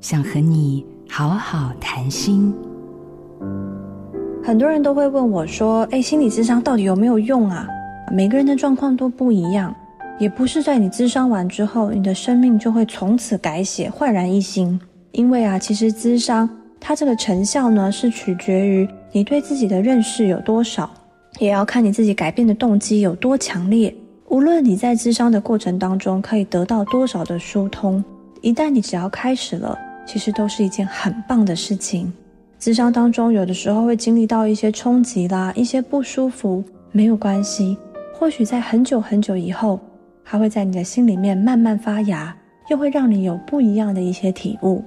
想和你好好谈心。很多人都会问我说：“诶，心理咨商到底有没有用啊？”每个人的状况都不一样，也不是在你咨商完之后，你的生命就会从此改写、焕然一新。因为啊，其实咨商它这个成效呢，是取决于你对自己的认识有多少，也要看你自己改变的动机有多强烈。无论你在咨商的过程当中可以得到多少的疏通，一旦你只要开始了。其实都是一件很棒的事情。咨商当中，有的时候会经历到一些冲击啦，一些不舒服，没有关系。或许在很久很久以后，它会在你的心里面慢慢发芽，又会让你有不一样的一些体悟。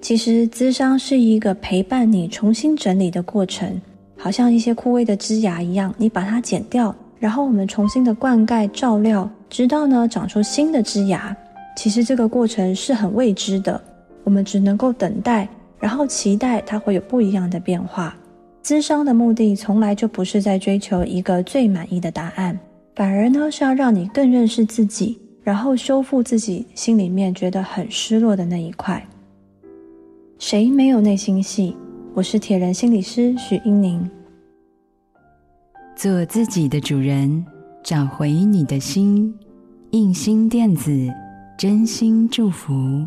其实，咨商是一个陪伴你重新整理的过程，好像一些枯萎的枝芽一样，你把它剪掉，然后我们重新的灌溉、照料，直到呢长出新的枝芽。其实这个过程是很未知的。我们只能够等待，然后期待它会有不一样的变化。咨商的目的从来就不是在追求一个最满意的答案，反而呢是要让你更认识自己，然后修复自己心里面觉得很失落的那一块。谁没有内心戏？我是铁人心理师许英宁。做自己的主人，找回你的心。印心电子，真心祝福。